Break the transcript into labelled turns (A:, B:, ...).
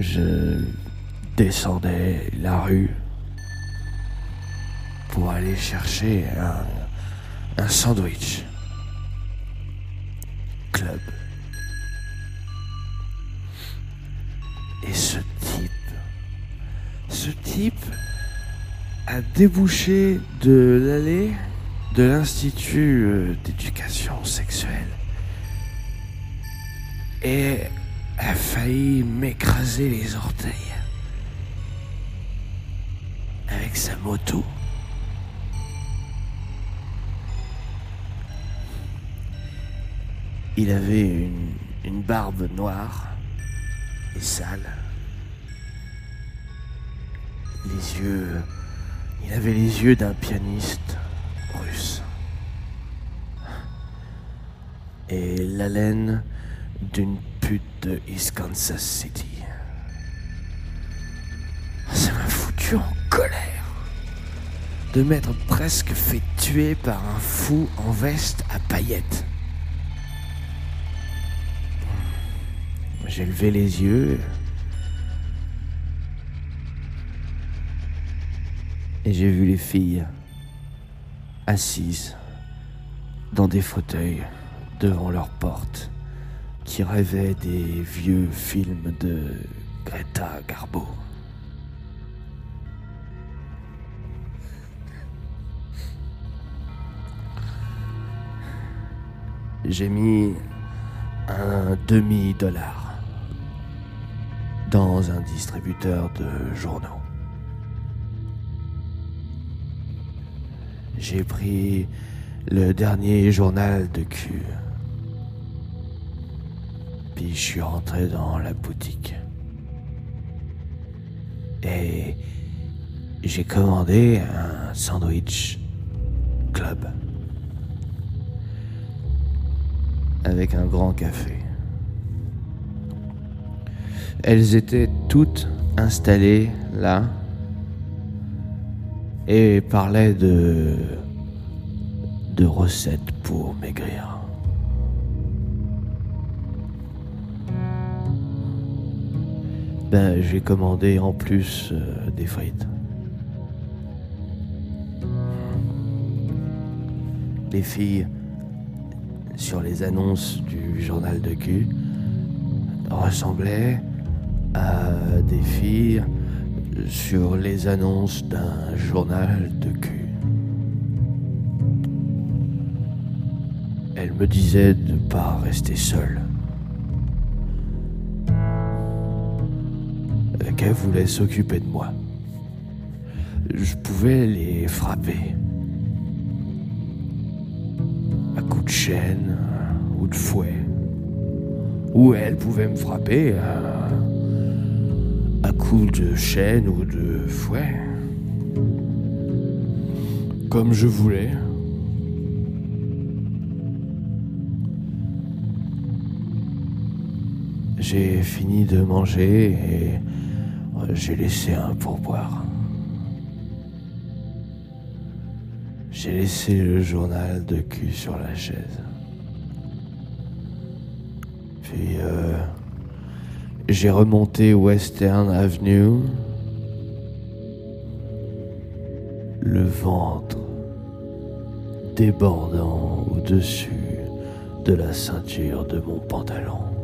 A: je descendais la rue pour aller chercher un, sandwich. Club. Et ce type, ce type a débouché de l'allée de l'Institut euh, d'éducation sexuelle et a failli m'écraser les orteils avec sa moto. Il avait une, une barbe noire et sale. Les yeux. Il avait les yeux d'un pianiste russe. Et l'haleine d'une de East Kansas City. Ça m'a foutu en colère de m'être presque fait tuer par un fou en veste à paillettes. J'ai levé les yeux et j'ai vu les filles assises dans des fauteuils devant leur porte qui rêvaient des vieux films de Greta Garbo. J'ai mis un demi-dollar dans un distributeur de journaux. J'ai pris le dernier journal de cul. Puis je suis rentré dans la boutique. Et j'ai commandé un sandwich club. Avec un grand café. Elles étaient toutes installées là et parlaient de de recettes pour maigrir. Ben, j'ai commandé en plus euh, des frites. Les filles, sur les annonces du journal de cul, ressemblaient à des filles sur les annonces d'un journal de cul. Elle me disait de ne pas rester seule. Qu'elle voulait s'occuper de moi. Je pouvais les frapper. À coups de chaîne ou de fouet. Ou elle pouvait me frapper à, à coups de chaîne ou de fouet. Comme je voulais. J'ai fini de manger et j'ai laissé un pourboire. J'ai laissé le journal de cul sur la chaise. Puis euh, j'ai remonté Western Avenue. Le ventre débordant au-dessus de la ceinture de mon pantalon.